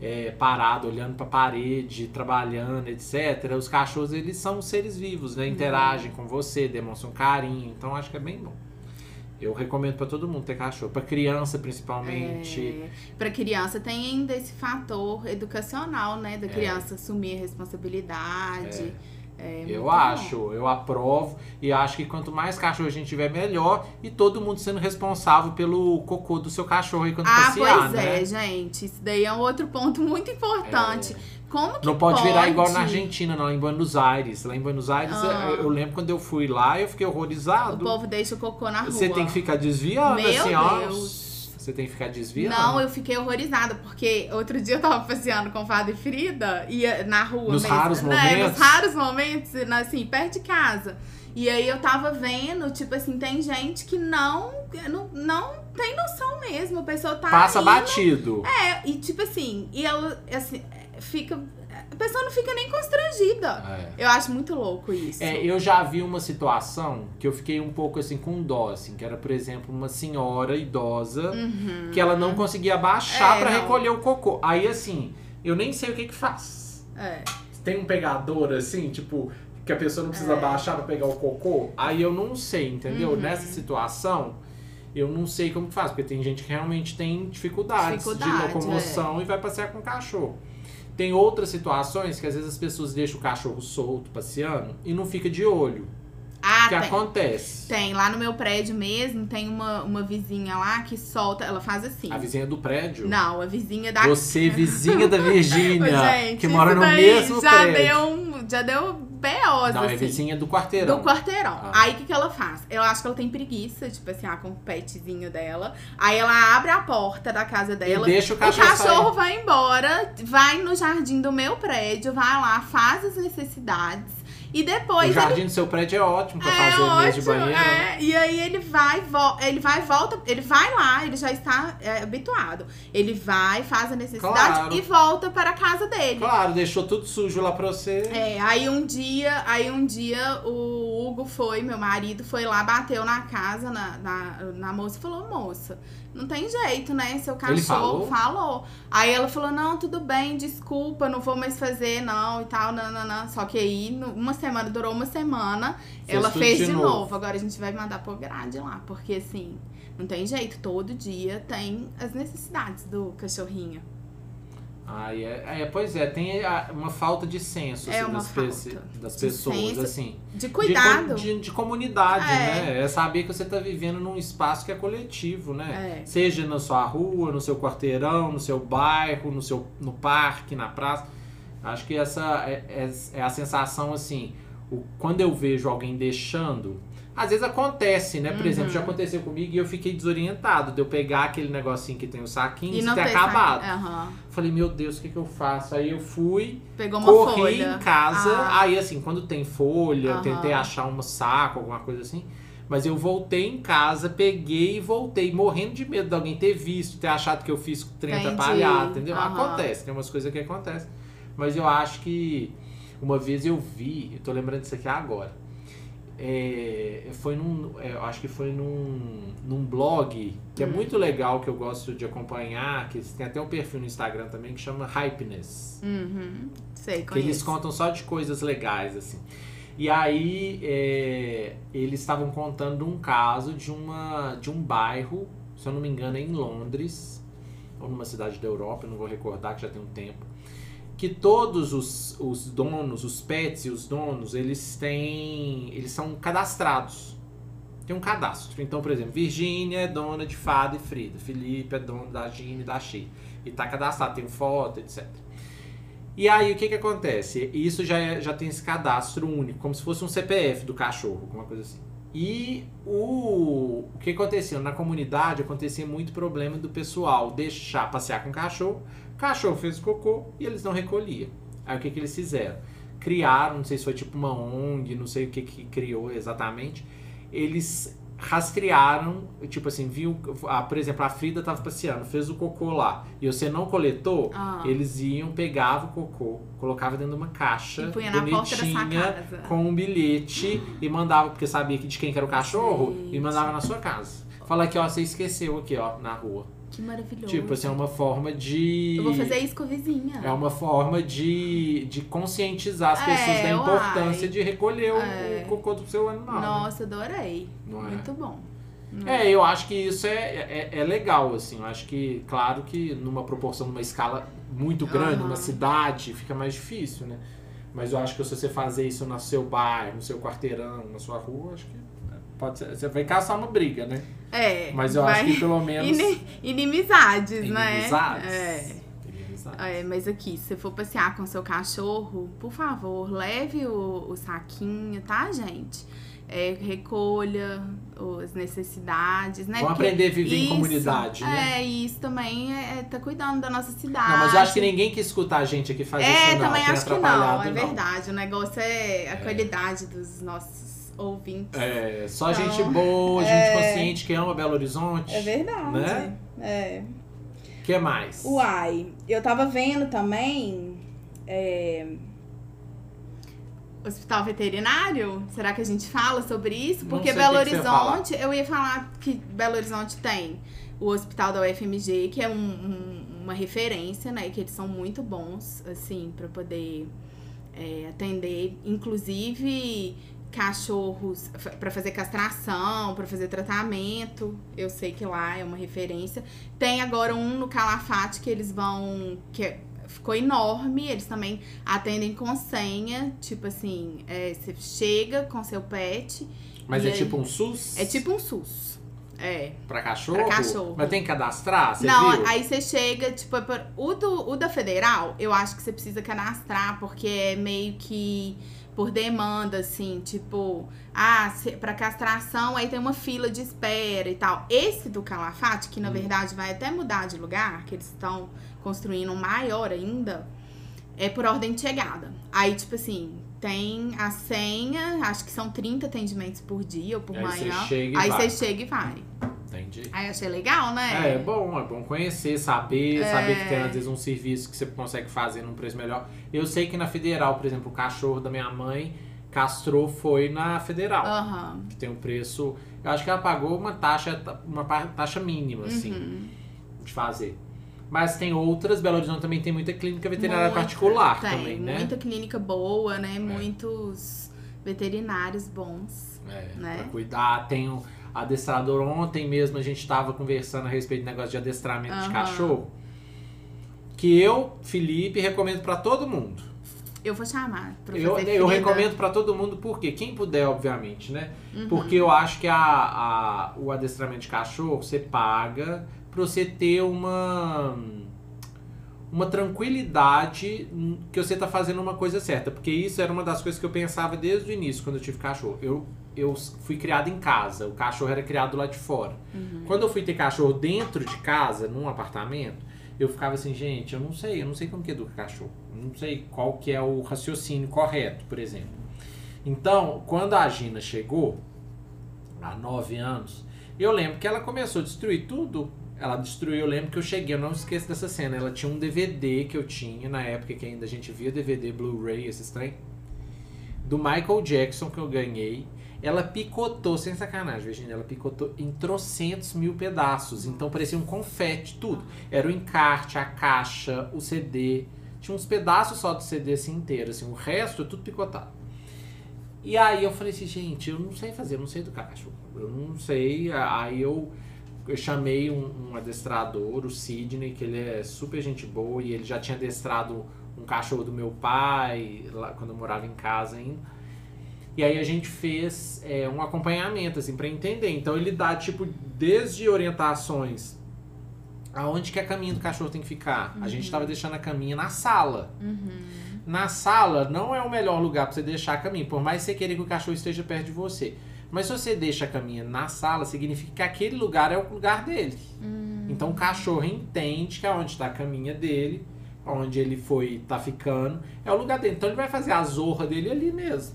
[SPEAKER 2] é, parado, olhando pra parede, trabalhando, etc. Os cachorros, eles são seres vivos, né? Interagem com você, demonstram carinho. Então, acho que é bem bom. Eu recomendo pra todo mundo ter cachorro. Pra criança, principalmente.
[SPEAKER 1] É, pra criança tem ainda esse fator educacional, né? Da criança assumir a responsabilidade. É
[SPEAKER 2] Eu
[SPEAKER 1] muito
[SPEAKER 2] acho, eu aprovo e acho que quanto mais cachorro a gente tiver, melhor. E todo mundo sendo responsável pelo cocô do seu cachorro aí quando
[SPEAKER 1] Ah,
[SPEAKER 2] passear,
[SPEAKER 1] pois
[SPEAKER 2] né?
[SPEAKER 1] é, gente. Isso daí é um outro ponto muito importante. Como que
[SPEAKER 2] Não pode, virar igual na
[SPEAKER 1] pode?
[SPEAKER 2] Argentina, não, em Buenos Aires. Lá em Buenos Aires,
[SPEAKER 1] Ah.
[SPEAKER 2] eu, eu lembro quando eu fui lá, eu fiquei
[SPEAKER 1] O
[SPEAKER 2] horrorizado.
[SPEAKER 1] povo deixa o cocô na rua.
[SPEAKER 2] Você tem que ficar desviando,
[SPEAKER 1] Meu
[SPEAKER 2] assim, ó. Você tem que ficar desviando.
[SPEAKER 1] Não, eu fiquei horrorizada, porque outro dia eu tava passeando com o Fábio e Frida, ia na rua
[SPEAKER 2] Nos
[SPEAKER 1] mesmo.
[SPEAKER 2] raros
[SPEAKER 1] né?
[SPEAKER 2] momentos.
[SPEAKER 1] Nos raros momentos, assim, perto de casa. E aí eu tava vendo, tipo assim, tem gente que não, não, não tem noção mesmo. A pessoa tá.
[SPEAKER 2] Passa
[SPEAKER 1] indo-
[SPEAKER 2] batido.
[SPEAKER 1] É, e tipo assim, e ela, assim, fica. A pessoa não fica nem constrangida.
[SPEAKER 2] É.
[SPEAKER 1] Eu acho muito louco isso.
[SPEAKER 2] É, eu já vi uma situação que eu fiquei um pouco assim com dó, assim, que era, por exemplo, uma senhora idosa
[SPEAKER 1] Uhum.
[SPEAKER 2] que ela não conseguia abaixar
[SPEAKER 1] É,
[SPEAKER 2] pra
[SPEAKER 1] não.
[SPEAKER 2] recolher o cocô. Aí assim, eu nem sei o que que faz.
[SPEAKER 1] É.
[SPEAKER 2] Tem um pegador assim, tipo, que a pessoa não precisa
[SPEAKER 1] É.
[SPEAKER 2] abaixar pra pegar o cocô. Aí eu não sei, entendeu?
[SPEAKER 1] Uhum.
[SPEAKER 2] Nessa situação, eu não sei como que faz, porque tem gente que realmente tem dificuldades
[SPEAKER 1] Dificuldade,
[SPEAKER 2] de locomoção e vai passear com o cachorro. Tem outras situações que às vezes as pessoas deixam o cachorro solto passeando e não fica de olho.
[SPEAKER 1] Ah,
[SPEAKER 2] O que
[SPEAKER 1] tem.
[SPEAKER 2] acontece?
[SPEAKER 1] Tem, lá no meu prédio mesmo, tem uma, uma vizinha lá que solta, ela faz assim.
[SPEAKER 2] A vizinha do prédio.
[SPEAKER 1] Não, a vizinha da
[SPEAKER 2] Você, vizinha da Virgínia, que mora no mesmo
[SPEAKER 1] já
[SPEAKER 2] prédio.
[SPEAKER 1] Deu um, já deu
[SPEAKER 2] Não, é
[SPEAKER 1] assim.
[SPEAKER 2] vizinha do quarteirão.
[SPEAKER 1] Do quarteirão.
[SPEAKER 2] Ah.
[SPEAKER 1] Aí o que, que ela faz? Eu acho que ela tem preguiça, tipo assim, ah, com o petzinho dela. Aí ela abre a porta da casa dela.
[SPEAKER 2] deixa o
[SPEAKER 1] o
[SPEAKER 2] cachorro
[SPEAKER 1] cachorro vai embora, vai no jardim do meu prédio, vai lá, faz as necessidades. E depois
[SPEAKER 2] O
[SPEAKER 1] ele
[SPEAKER 2] jardim do seu prédio é ótimo pra
[SPEAKER 1] é
[SPEAKER 2] fazer mesa de
[SPEAKER 1] ótimo,
[SPEAKER 2] banheiro.
[SPEAKER 1] é. E aí ele vai, vo- ele vai, volta, ele vai lá, ele já está é, habituado. Ele vai, faz a necessidade
[SPEAKER 2] Claro.
[SPEAKER 1] e volta para a casa dele.
[SPEAKER 2] Claro, deixou tudo sujo lá pra você.
[SPEAKER 1] É, aí um dia, aí um dia o Hugo foi, meu marido, foi lá, bateu na casa, na, na, na moça e falou, moça, não tem jeito, né? Seu cachorro
[SPEAKER 2] falou?
[SPEAKER 1] falou. Aí ela falou, não, tudo bem, desculpa, não vou mais fazer, não, e tal, não, não, não. Só que aí, uma semana, durou uma semana,
[SPEAKER 2] Fez
[SPEAKER 1] ela fez
[SPEAKER 2] de
[SPEAKER 1] de,
[SPEAKER 2] novo.
[SPEAKER 1] novo. Agora a gente vai mandar por grade lá, porque assim, não tem jeito, todo dia tem as necessidades do cachorrinho.
[SPEAKER 2] Ah, é, é, pois é, tem uma falta de senso
[SPEAKER 1] É
[SPEAKER 2] assim, das,
[SPEAKER 1] falta
[SPEAKER 2] das
[SPEAKER 1] de
[SPEAKER 2] pessoas,
[SPEAKER 1] senso.
[SPEAKER 2] assim.
[SPEAKER 1] De
[SPEAKER 2] De
[SPEAKER 1] cuidado.
[SPEAKER 2] co- De, de comunidade,
[SPEAKER 1] É.
[SPEAKER 2] né? É saber que você tá vivendo num espaço que é coletivo, né?
[SPEAKER 1] É.
[SPEAKER 2] Seja na sua rua, no seu quarteirão, no seu bairro, no, seu, no parque, na praça. Acho que essa é, é- é a sensação, assim, o, quando eu vejo alguém deixando. Às vezes acontece, né? Por
[SPEAKER 1] Uhum.
[SPEAKER 2] exemplo, já aconteceu comigo e eu fiquei desorientado de eu pegar aquele negocinho que tem o saquinho e,
[SPEAKER 1] não
[SPEAKER 2] ter acabado.
[SPEAKER 1] Aham.
[SPEAKER 2] Falei, meu Deus, o que, que eu faço? Aí eu fui,
[SPEAKER 1] Pegou uma
[SPEAKER 2] corri
[SPEAKER 1] folha.
[SPEAKER 2] em casa.
[SPEAKER 1] Ah.
[SPEAKER 2] Aí, assim, quando tem folha, eu
[SPEAKER 1] Aham.
[SPEAKER 2] tentei achar um saco, alguma coisa assim. Mas eu voltei em casa, peguei e voltei, morrendo de medo de alguém ter visto, ter achado que eu fiz com o trem
[SPEAKER 1] Entendi.
[SPEAKER 2] atrapalhado, entendeu?
[SPEAKER 1] Aham.
[SPEAKER 2] Acontece, tem umas coisas que acontecem. Mas eu acho que uma vez eu vi, eu tô lembrando disso aqui agora. É, foi num. é, eu acho que foi num, num blog que é
[SPEAKER 1] Hum.
[SPEAKER 2] muito legal, que eu gosto de acompanhar, que tem até um perfil no Instagram também que chama Hypeness.
[SPEAKER 1] Uhum. Sei,
[SPEAKER 2] Que eles contam só de coisas legais, assim. E aí, é, eles estavam contando um caso de, uma, de um bairro, se eu não me engano, é em Londres, ou numa cidade da Europa, eu não vou recordar que já tem um tempo, que todos os, os donos, os pets e os donos, eles têm. Eles são cadastrados. Tem um cadastro. Então, por exemplo, Virgínia é dona de Fada e Frida. Felipe é dono da Gina e da Xi. E tá cadastrado, tem foto, etc. E aí, o que que acontece? Isso já, é- já tem esse cadastro único, como se fosse um CPF do cachorro, alguma coisa assim. E o, o que acontecia? Na comunidade acontecia muito problema do pessoal deixar passear com o cachorro, cachorro fez cocô e eles não recolhiam. Aí o que, que eles fizeram? Criaram, não sei se foi tipo uma ONG, não sei o que, que criou exatamente. Eles rastrearam, tipo assim, viu, ah, por exemplo, a Frida tava passeando, fez o cocô lá, e você não coletou,
[SPEAKER 1] Ah.
[SPEAKER 2] eles iam, pegavam o cocô, colocavam dentro de uma caixa bonitinha, com um bilhete, e mandava, porque sabia que de quem que era o cachorro, e mandava na sua casa. Fala aqui, ó, você esqueceu aqui, ó, na rua.
[SPEAKER 1] Que maravilhoso.
[SPEAKER 2] Tipo assim, é uma forma de...
[SPEAKER 1] Eu vou fazer isso com a vizinha.
[SPEAKER 2] É uma forma de, de conscientizar as
[SPEAKER 1] É,
[SPEAKER 2] pessoas da
[SPEAKER 1] uai.
[SPEAKER 2] importância de recolher o-
[SPEAKER 1] É.
[SPEAKER 2] o cocô do seu animal. né?
[SPEAKER 1] Nossa, adorei.
[SPEAKER 2] Não é?
[SPEAKER 1] Muito bom.
[SPEAKER 2] É, eu acho que isso é, é, é legal, assim. Eu acho que, claro que numa proporção, numa escala muito grande,
[SPEAKER 1] Aham.
[SPEAKER 2] numa cidade, fica mais difícil, né? Mas eu acho que se você fazer isso no seu bairro, no seu quarteirão, na sua rua, acho que pode ser. Você vai caçar uma briga, né?
[SPEAKER 1] É.
[SPEAKER 2] Mas eu
[SPEAKER 1] vai-
[SPEAKER 2] acho que pelo menos.
[SPEAKER 1] Ini- inimizades, né?
[SPEAKER 2] Inimizades.
[SPEAKER 1] É.
[SPEAKER 2] Inimizades.
[SPEAKER 1] É, mas aqui, se você for passear com seu cachorro, por favor, leve o, o saquinho, tá, gente? É, recolha as necessidades, né?
[SPEAKER 2] Vamos aprender a viver em
[SPEAKER 1] isso-
[SPEAKER 2] comunidade, né?
[SPEAKER 1] É, isso também é, é tá cuidando da nossa cidade.
[SPEAKER 2] Não, mas eu acho que ninguém que escuta a gente aqui faz
[SPEAKER 1] É,
[SPEAKER 2] isso, não.
[SPEAKER 1] também
[SPEAKER 2] Tem
[SPEAKER 1] acho que não, é verdade. O negócio é a qualidade dos nossos ouvintes.
[SPEAKER 2] É, só
[SPEAKER 1] Então,
[SPEAKER 2] gente boa, gente
[SPEAKER 1] é.
[SPEAKER 2] consciente que ama Belo Horizonte.
[SPEAKER 1] É verdade.
[SPEAKER 2] Né?
[SPEAKER 1] É.
[SPEAKER 2] O que mais?
[SPEAKER 1] Uai, eu tava vendo também. é, Hospital veterinário? Será que a gente fala sobre isso? Porque Belo. Horizonte, eu ia falar que Belo Horizonte tem o hospital da UFMG, que é um- um- uma referência, né? Que eles são muito bons, assim, pra poder é, atender, inclusive cachorros pra fazer castração, pra fazer tratamento. Eu sei que lá é uma referência. Tem agora um no Calafate que eles vão. que é- ficou enorme. Eles também atendem com senha. Tipo assim, é, você chega com seu pet.
[SPEAKER 2] Mas é
[SPEAKER 1] aí?
[SPEAKER 2] tipo um SUS?
[SPEAKER 1] É tipo um SUS. É.
[SPEAKER 2] Pra cachorro?
[SPEAKER 1] Pra cachorro.
[SPEAKER 2] Mas tem que cadastrar? Você
[SPEAKER 1] Não,
[SPEAKER 2] viu?
[SPEAKER 1] aí você chega, tipo, é o, do, o da federal, eu acho que você precisa cadastrar, porque é meio que por demanda, assim, tipo, ah, pra castração aí tem uma fila de espera e tal. Esse do Calafate, que na
[SPEAKER 2] Hum.
[SPEAKER 1] verdade vai até mudar de lugar, que eles estão construindo um maior ainda, é por ordem de chegada. Aí, tipo assim, tem a senha, acho que são 30 atendimentos por dia ou por
[SPEAKER 2] Aí você
[SPEAKER 1] manhã.
[SPEAKER 2] e
[SPEAKER 1] aí
[SPEAKER 2] vai.
[SPEAKER 1] você chega e vai.
[SPEAKER 2] Entendi.
[SPEAKER 1] Aí achei legal, né?
[SPEAKER 2] É, é bom, é bom conhecer, saber, saber que tem
[SPEAKER 1] É.
[SPEAKER 2] às vezes um serviço que você consegue fazer num preço melhor. Eu sei que na Federal, por exemplo, o cachorro da minha mãe castrou foi na Federal,
[SPEAKER 1] Aham.
[SPEAKER 2] que tem um preço, eu acho que ela pagou uma taxa, uma taxa mínima, assim,
[SPEAKER 1] Uhum.
[SPEAKER 2] de fazer. Mas tem outras, Belo Horizonte também tem muita clínica veterinária
[SPEAKER 1] Muita,
[SPEAKER 2] particular
[SPEAKER 1] tem,
[SPEAKER 2] também, né?
[SPEAKER 1] Muita clínica boa, né? Muitos veterinários bons.
[SPEAKER 2] É,
[SPEAKER 1] né?
[SPEAKER 2] pra cuidar. Tem adestrador. Ontem mesmo a gente tava conversando a respeito do negócio de adestramento de
[SPEAKER 1] Aham.
[SPEAKER 2] cachorro. Que eu, Felipe, recomendo pra todo mundo.
[SPEAKER 1] Eu vou chamar pra
[SPEAKER 2] Eu, eu recomendo pra todo mundo porque quem puder, obviamente, né?
[SPEAKER 1] Uhum.
[SPEAKER 2] Porque eu acho que a, a- o adestramento de cachorro você paga pra você ter uma uma tranquilidade que você tá fazendo uma coisa certa, porque isso era uma das coisas que eu pensava desde o início quando eu tive cachorro. Eu eu fui criado em casa, o cachorro era criado lá de fora.
[SPEAKER 1] Uhum.
[SPEAKER 2] Quando eu fui ter cachorro dentro de casa, num apartamento, eu ficava assim, gente, eu não sei, eu não sei como que educa cachorro. Eu não sei qual que é o raciocínio correto, por exemplo. Então, quando a Gina chegou, há nove anos, eu lembro que ela começou a destruir tudo. Ela destruiu, eu lembro que eu cheguei, eu não esqueço dessa cena. Ela tinha um DVD que eu tinha, na época que ainda a gente via DVD, Blu-ray, esses trem, do Michael Jackson que eu ganhei. Ela picotou, sem sacanagem, Virginia, ela picotou em trocentos mil pedaços. Então parecia um confete, tudo. Era o encarte, a caixa, o CD. Tinha uns pedaços só do CD assim inteiro, assim. O resto é tudo picotado. E aí eu falei assim, gente, eu não sei fazer, eu não sei educar cachorro. Eu não sei. Aí eu, eu chamei um, um adestrador, o Sidney, que ele é super gente boa e ele já tinha adestrado um cachorro do meu pai, lá quando eu morava em casa ainda. E aí a gente fez é, um acompanhamento, assim, pra entender. Então ele dá, tipo, desde orientações aonde que a caminha do cachorro tem que ficar. A gente tava deixando a caminha na sala. Na sala não é o melhor lugar pra você deixar a caminha, por mais que você queira que o cachorro esteja perto de você. Mas se você deixa a caminha na sala, significa que aquele lugar é o lugar dele.
[SPEAKER 1] Hum.
[SPEAKER 2] Então o cachorro entende que aonde está a caminha dele, onde ele foi, tá ficando, é o lugar dele. Então ele vai fazer a zorra dele ali mesmo.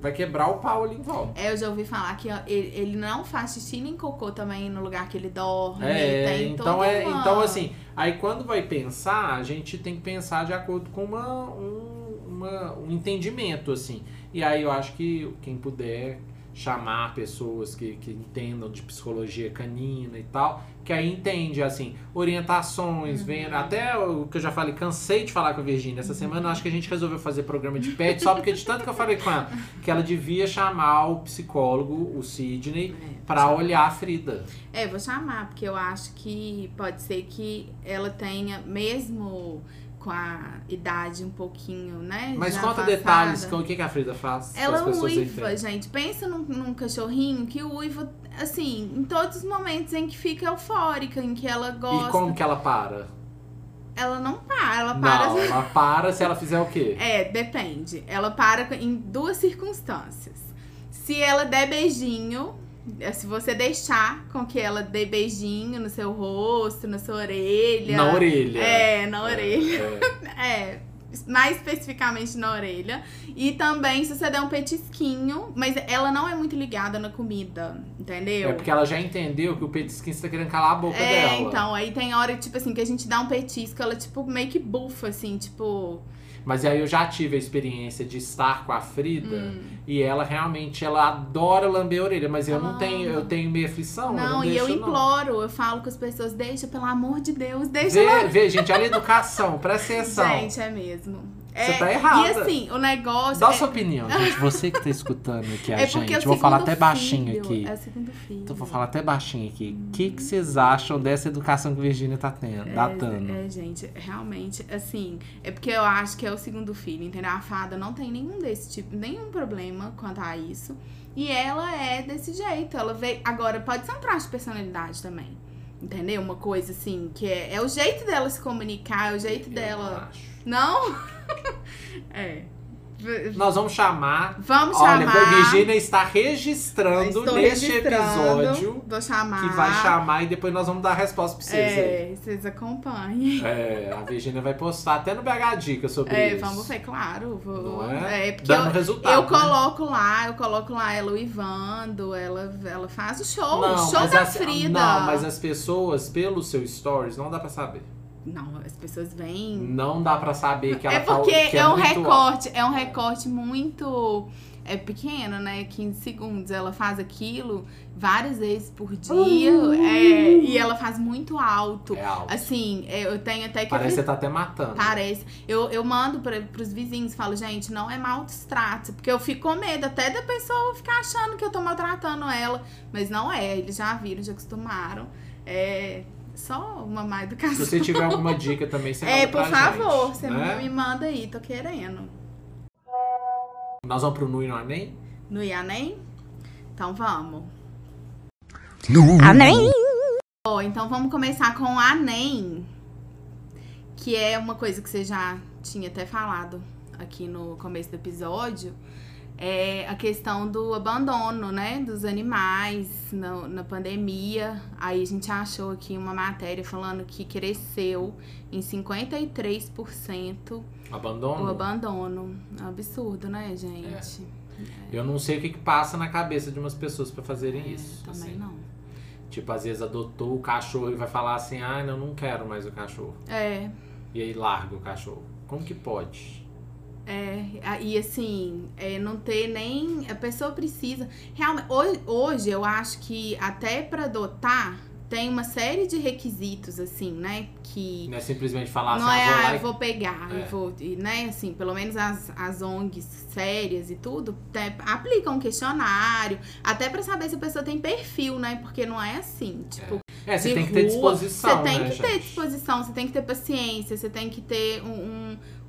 [SPEAKER 2] Vai quebrar o pau ali em volta.
[SPEAKER 1] É, eu já ouvi falar que ele, ele não faz xixi nem cocô também no lugar que ele dorme.
[SPEAKER 2] É, então é,
[SPEAKER 1] uma-
[SPEAKER 2] então assim, aí quando vai pensar, a gente tem que pensar de acordo com uma, um, uma- um entendimento, assim. E aí eu acho que quem puder chamar pessoas que, que entendam de psicologia canina e tal, que aí entende, assim, orientações,
[SPEAKER 1] Uhum.
[SPEAKER 2] vendo. Até o que eu já falei, cansei de falar com a Virgínia. Essa semana acho que a gente resolveu fazer programa de pet, só porque de tanto que eu falei com ela, que ela devia chamar o psicólogo, o Sidney,
[SPEAKER 1] É,
[SPEAKER 2] pra olhar a Frida.
[SPEAKER 1] É, vou chamar, porque eu acho que pode ser que ela tenha, mesmo com a idade um pouquinho, né?
[SPEAKER 2] Mas conta detalhes, com o que, que a Frida faz?
[SPEAKER 1] Ela
[SPEAKER 2] pessoas
[SPEAKER 1] uiva, gente. Pensa num, num cachorrinho que uiva, assim, em todos os momentos em que fica eufórica, em que ela gosta.
[SPEAKER 2] E como que ela para?
[SPEAKER 1] Ela não para, ela para.
[SPEAKER 2] Não, ela para se ela fizer o quê?
[SPEAKER 1] É, depende. Ela para em duas circunstâncias. Se ela der beijinho, é, se você deixar com que ela dê beijinho no seu rosto, na sua orelha.
[SPEAKER 2] Na orelha.
[SPEAKER 1] É, na orelha.
[SPEAKER 2] É,
[SPEAKER 1] É, mais especificamente na orelha. E também se você der um petisquinho, mas ela não é muito ligada na comida, entendeu?
[SPEAKER 2] É porque ela já entendeu que o petisquinho está querendo calar a boca
[SPEAKER 1] É,
[SPEAKER 2] dela.
[SPEAKER 1] então, aí tem hora, tipo assim, que a gente dá um petisco, ela, tipo, meio que bufa, assim, tipo.
[SPEAKER 2] Mas aí eu já tive a experiência de estar com a Frida
[SPEAKER 1] hum.
[SPEAKER 2] e ela realmente ela adora lamber a orelha, mas eu não
[SPEAKER 1] Ah.
[SPEAKER 2] tenho, eu tenho meio aflição. eu
[SPEAKER 1] Não,
[SPEAKER 2] não
[SPEAKER 1] e eu
[SPEAKER 2] deixo, não.
[SPEAKER 1] imploro, eu falo com as pessoas, deixa, pelo amor de Deus, deixa.
[SPEAKER 2] Vê, vê, gente, olha a educação, presta atenção.
[SPEAKER 1] Gente, é mesmo.
[SPEAKER 2] Você
[SPEAKER 1] É,
[SPEAKER 2] tá errada.
[SPEAKER 1] E assim, o negócio.
[SPEAKER 2] Dá a
[SPEAKER 1] é,
[SPEAKER 2] sua opinião, gente. Você que tá escutando aqui a
[SPEAKER 1] é
[SPEAKER 2] gente. Eu vou falar até baixinho
[SPEAKER 1] filho-
[SPEAKER 2] aqui.
[SPEAKER 1] É o segundo filho.
[SPEAKER 2] Então vou falar até baixinho aqui. O que, que vocês acham dessa educação que a Virgínia tá tendo, datando?
[SPEAKER 1] É, é, gente, realmente, assim, é porque eu acho que é o segundo filho, entendeu? A fada não tem nenhum desse tipo, nenhum problema quanto a isso. E ela é desse jeito. Ela veio. Agora, pode ser um traço de personalidade também. Entendeu? Uma coisa assim, que é, é o jeito dela se comunicar, é o jeito
[SPEAKER 2] Eu
[SPEAKER 1] dela.
[SPEAKER 2] acho.
[SPEAKER 1] Não? É.
[SPEAKER 2] Nós vamos chamar.
[SPEAKER 1] Vamos
[SPEAKER 2] Olha,
[SPEAKER 1] chamar.
[SPEAKER 2] a Virgínia está registrando neste episódio
[SPEAKER 1] Vou chamar.
[SPEAKER 2] que vai chamar e depois nós vamos dar a resposta pra vocês. aí.
[SPEAKER 1] É, vocês acompanhem.
[SPEAKER 2] É, a Virgínia vai postar até no BH Dica sobre
[SPEAKER 1] É,
[SPEAKER 2] isso.
[SPEAKER 1] vamos ver, claro. Vou,
[SPEAKER 2] Não é?
[SPEAKER 1] porque
[SPEAKER 2] Dando
[SPEAKER 1] eu,
[SPEAKER 2] resultado.
[SPEAKER 1] eu
[SPEAKER 2] né?
[SPEAKER 1] coloco lá, eu coloco lá ela uivando, ela, ela faz o show, o show da
[SPEAKER 2] as,
[SPEAKER 1] Frida.
[SPEAKER 2] Não, mas as pessoas, pelo seu stories, não dá pra saber.
[SPEAKER 1] Não, as pessoas vêm.
[SPEAKER 2] Não dá pra saber que ela
[SPEAKER 1] É
[SPEAKER 2] tá-
[SPEAKER 1] porque
[SPEAKER 2] que
[SPEAKER 1] é, um
[SPEAKER 2] muito
[SPEAKER 1] recorte, é um recorte muito é pequeno, né? 15 segundos. Ela faz aquilo várias vezes por dia. é, e ela faz muito alto.
[SPEAKER 2] É alto.
[SPEAKER 1] Assim, é, eu tenho até que.
[SPEAKER 2] Parece que você tá até matando.
[SPEAKER 1] Parece. Eu, eu mando pra, pros vizinhos, falo, gente, não é maltrato. Porque eu fico com medo até da pessoa ficar achando que eu tô maltratando ela. Mas não é, eles já viram, já acostumaram. É só uma má
[SPEAKER 2] Se
[SPEAKER 1] educação.
[SPEAKER 2] você tiver alguma dica também, você
[SPEAKER 1] É,
[SPEAKER 2] manda
[SPEAKER 1] por
[SPEAKER 2] pra
[SPEAKER 1] favor,
[SPEAKER 2] gente,
[SPEAKER 1] você
[SPEAKER 2] né?
[SPEAKER 1] me manda aí, tô querendo.
[SPEAKER 2] Nós vamos pro Nu e no Anem?
[SPEAKER 1] No Ianem? Então vamos.
[SPEAKER 4] Amém?
[SPEAKER 1] Ó, então vamos começar com o Anem. Que é uma coisa que você já tinha até falado aqui no começo do episódio. É a questão do abandono, né? Dos animais na, na pandemia. Aí a gente achou aqui uma matéria falando que cresceu em 53%
[SPEAKER 2] Abandono?
[SPEAKER 1] o abandono. É um absurdo, né, gente?
[SPEAKER 2] Eu não sei o que, que passa na cabeça de umas pessoas pra fazerem
[SPEAKER 1] É,
[SPEAKER 2] isso.
[SPEAKER 1] também
[SPEAKER 2] assim.
[SPEAKER 1] não.
[SPEAKER 2] Tipo, às vezes adotou o cachorro e vai falar assim, ah, não, não quero mais o cachorro.
[SPEAKER 1] É,
[SPEAKER 2] E aí larga o cachorro. Como que pode?
[SPEAKER 1] É, e assim, é, não ter nem. A pessoa precisa. Realmente, hoje, hoje eu acho que até pra adotar tem uma série de requisitos, assim, né? Que
[SPEAKER 2] Não é simplesmente falar
[SPEAKER 1] não
[SPEAKER 2] assim,
[SPEAKER 1] é,
[SPEAKER 2] ah, vou
[SPEAKER 1] ah,
[SPEAKER 2] lá
[SPEAKER 1] eu vou pegar,
[SPEAKER 2] É.
[SPEAKER 1] eu vou. né, assim, pelo menos as, as ONGs sérias e tudo, te- aplicam um questionário, até pra saber se a pessoa tem perfil, né? Porque não é assim, tipo.
[SPEAKER 2] É, você tem que ter
[SPEAKER 1] rua,
[SPEAKER 2] disposição,
[SPEAKER 1] Você tem
[SPEAKER 2] né,
[SPEAKER 1] que ter
[SPEAKER 2] gente?
[SPEAKER 1] disposição, você tem que ter paciência, você tem que ter um, um,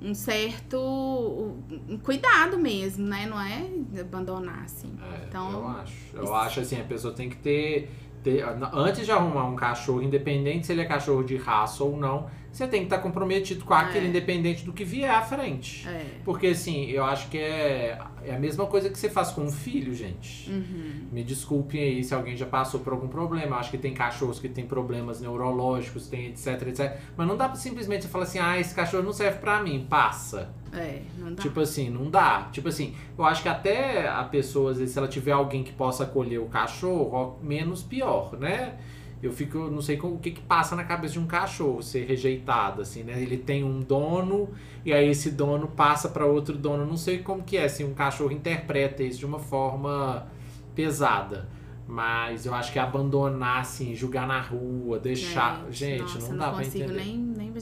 [SPEAKER 1] um certo cuidado mesmo, né? Não é abandonar, assim.
[SPEAKER 2] É,
[SPEAKER 1] então,
[SPEAKER 2] eu acho. Eu
[SPEAKER 1] isso-
[SPEAKER 2] acho assim, a pessoa tem que ter, ter. Antes de arrumar um cachorro, independente se ele é cachorro de raça ou não, você tem que estar comprometido com aquilo,
[SPEAKER 1] É.
[SPEAKER 2] independente do que vier à frente.
[SPEAKER 1] É.
[SPEAKER 2] Porque assim, eu acho que é, é a mesma coisa que você faz com um filho, gente.
[SPEAKER 1] Uhum.
[SPEAKER 2] Me desculpem aí se alguém já passou por algum problema. Eu acho que tem cachorros que têm problemas neurológicos, tem etc, etc. Mas não dá pra simplesmente você falar assim, ah, esse cachorro não serve pra mim, passa.
[SPEAKER 1] É, não dá.
[SPEAKER 2] Tipo assim, não dá. Tipo assim, eu acho que até a pessoa, às vezes, se ela tiver alguém que possa acolher o cachorro, menos pior, né? Eu fico, não sei como- o que que passa na cabeça de um cachorro ser rejeitado, assim, né? Ele tem um dono e aí esse dono passa pra outro dono. Não sei como que é, assim, um cachorro interpreta isso de uma forma pesada. Mas eu acho que abandonar, assim, jogar na rua, deixar. Gente,
[SPEAKER 1] nossa,
[SPEAKER 2] não dá pra
[SPEAKER 1] consigo
[SPEAKER 2] entender.
[SPEAKER 1] nem, nem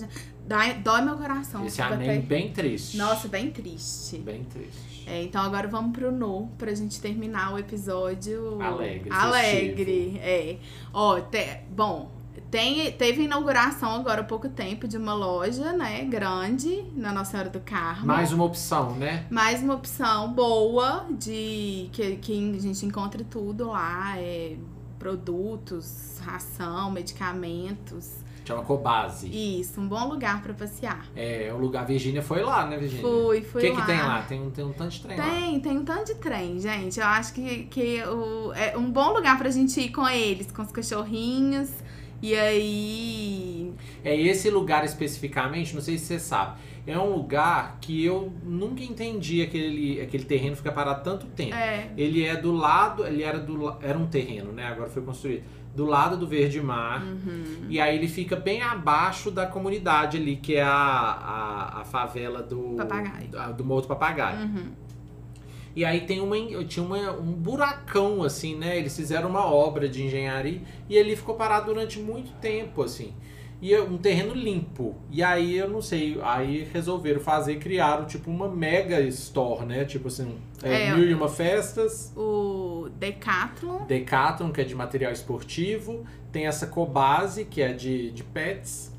[SPEAKER 1] Dói, dói meu coração.
[SPEAKER 2] Esse anime
[SPEAKER 1] até-
[SPEAKER 2] bem triste.
[SPEAKER 1] Nossa, bem triste.
[SPEAKER 2] Bem triste.
[SPEAKER 1] É, então agora vamos pro No, pra gente terminar o episódio
[SPEAKER 2] Alegre,
[SPEAKER 1] Alegre, é. Ó, te- bom, tem, teve inauguração agora há pouco tempo de uma loja, né, grande, na Nossa Senhora do Carmo.
[SPEAKER 2] Mais uma opção, né?
[SPEAKER 1] Mais uma opção boa de que, que a gente encontra tudo lá, é, produtos, ração, medicamentos.
[SPEAKER 2] Chama Cobase.
[SPEAKER 1] Isso, um bom lugar pra passear.
[SPEAKER 2] É, o lugar. Virgínia foi lá, né, Virgínia?
[SPEAKER 1] Fui,
[SPEAKER 2] O
[SPEAKER 1] fui
[SPEAKER 2] que,
[SPEAKER 1] lá.
[SPEAKER 2] que tem lá? Tem, um- tem um tanto de trem lá.
[SPEAKER 1] Tem, tem um tanto de trem, gente. Eu acho que, que o, é um bom lugar pra gente ir com eles, com os cachorrinhos. E aí.
[SPEAKER 2] É esse lugar especificamente, não sei se você sabe. É um lugar que eu nunca entendi aquele, aquele terreno ficar parado tanto tempo.
[SPEAKER 1] É.
[SPEAKER 2] Ele é do lado, ele era do era um terreno, né? Agora foi construído. Do lado do Verde Mar.
[SPEAKER 1] Uhum.
[SPEAKER 2] E aí ele fica bem abaixo da comunidade ali, que é a, a, a favela do.
[SPEAKER 1] Papagaio.
[SPEAKER 2] Do, do Morro do Papagaio.
[SPEAKER 1] Uhum.
[SPEAKER 2] E aí tem uma, tinha uma, um buracão, assim, né? Eles fizeram uma obra de engenharia e ele ficou parado durante muito tempo, assim. E é um terreno limpo. E aí, eu não sei, aí resolveram fazer, criaram tipo uma mega store, né? Tipo assim, é,
[SPEAKER 1] É,
[SPEAKER 2] mil e uma festas,
[SPEAKER 1] O Decathlon.
[SPEAKER 2] Decathlon, que é de material esportivo, tem essa Cobase, que é de, de pets,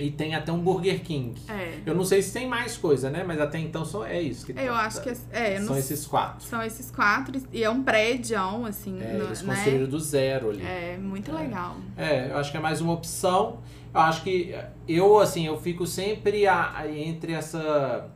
[SPEAKER 2] e tem até um Burger King.
[SPEAKER 1] É.
[SPEAKER 2] Eu não sei se tem mais coisa, né? Mas até então só é isso. Que
[SPEAKER 1] Eu
[SPEAKER 2] tá-
[SPEAKER 1] acho que é. é,
[SPEAKER 2] São
[SPEAKER 1] não-
[SPEAKER 2] esses quatro.
[SPEAKER 1] são esses quatro. E é um prédio, assim,
[SPEAKER 2] É,
[SPEAKER 1] no-
[SPEAKER 2] eles
[SPEAKER 1] né?
[SPEAKER 2] construíram do zero ali.
[SPEAKER 1] É, muito legal.
[SPEAKER 2] É, eu acho que é mais uma opção. Eu acho que eu, assim, eu fico sempre a- a- entre essa.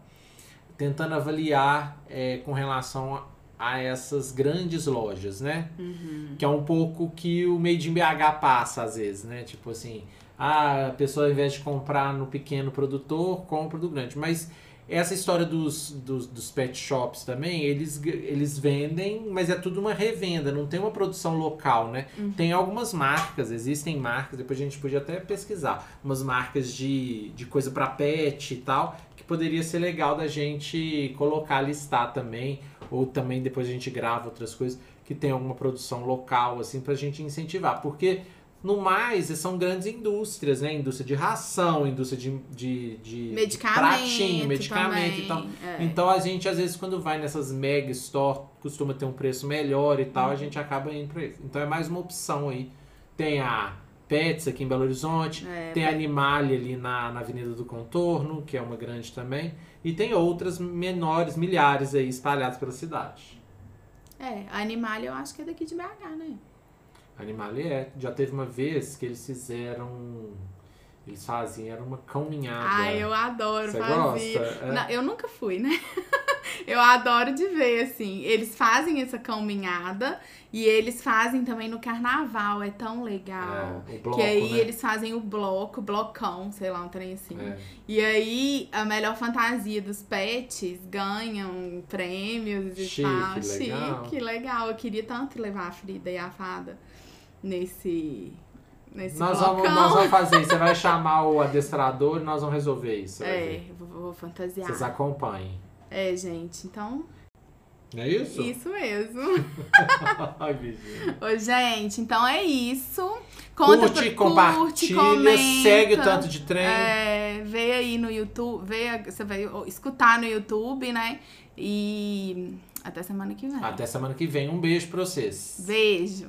[SPEAKER 2] tentando avaliar é, com relação a, a essas grandes lojas, né?
[SPEAKER 1] Uhum.
[SPEAKER 2] Que é um pouco que o Made in BH passa às vezes, né? Tipo assim, a pessoa ao invés de comprar no pequeno produtor, compra do grande. Mas essa história dos, dos, dos pet shops também, eles, eles vendem, mas é tudo uma revenda, não tem uma produção local, né? Tem algumas marcas, existem marcas, depois a gente podia até pesquisar, umas marcas de, de coisa para pet e tal, que poderia ser legal da gente colocar, listar também, ou também depois a gente grava outras coisas que tem alguma produção local, assim, pra gente incentivar, porque no mais, são grandes indústrias, né? Indústria de ração, indústria de, de, de
[SPEAKER 1] Medicamento.
[SPEAKER 2] pratinho, medicamento e tal.
[SPEAKER 1] é.
[SPEAKER 2] Então a gente, às vezes, quando vai nessas mega store, costuma ter um preço melhor e
[SPEAKER 1] Uhum.
[SPEAKER 2] tal, a gente acaba indo pra isso. Então é mais uma opção aí. Tem a Pets aqui em Belo Horizonte,
[SPEAKER 1] É,
[SPEAKER 2] tem a Animale ali na, na Avenida do Contorno, que é uma grande também, e tem outras menores, milhares aí espalhadas pela cidade.
[SPEAKER 1] É, a Animalia eu acho que é daqui de BH, né?
[SPEAKER 2] Animale é. Já teve uma vez que eles fizeram. Eles faziam, era uma caminhada.
[SPEAKER 1] Ai, eu adoro
[SPEAKER 2] Você
[SPEAKER 1] fazer.
[SPEAKER 2] gosta? É?
[SPEAKER 1] Não, eu nunca fui, né? eu adoro de ver, assim. Eles fazem essa caminhada e eles fazem também no carnaval. É tão legal.
[SPEAKER 2] É, o bloco,
[SPEAKER 1] que aí
[SPEAKER 2] né?
[SPEAKER 1] eles fazem o bloco, blocão, sei lá, um trem assim.
[SPEAKER 2] É.
[SPEAKER 1] E aí, a melhor fantasia dos pets ganham prêmios e
[SPEAKER 2] Chique,
[SPEAKER 1] tal.
[SPEAKER 2] legal.
[SPEAKER 1] Chique, legal. Eu queria tanto levar a Frida e a Fada nesse. Nesse
[SPEAKER 2] Nós vamos,
[SPEAKER 1] blocão.
[SPEAKER 2] nós vamos fazer isso. Você vai chamar o adestrador e nós vamos resolver isso.
[SPEAKER 1] É, vou, vou fantasiar.
[SPEAKER 2] Vocês acompanhem.
[SPEAKER 1] É, gente, então,
[SPEAKER 2] é isso?
[SPEAKER 1] isso mesmo.
[SPEAKER 2] Ai.
[SPEAKER 1] Ô, gente, então é isso. Conta
[SPEAKER 2] Curte,
[SPEAKER 1] pra-
[SPEAKER 2] compartilha,
[SPEAKER 1] comenta.
[SPEAKER 2] segue o tanto de trem.
[SPEAKER 1] É, vê aí no YouTube, vê, você vai escutar no YouTube, né? E até semana que vem.
[SPEAKER 2] Até semana que vem. Um beijo pra vocês.
[SPEAKER 1] Beijo.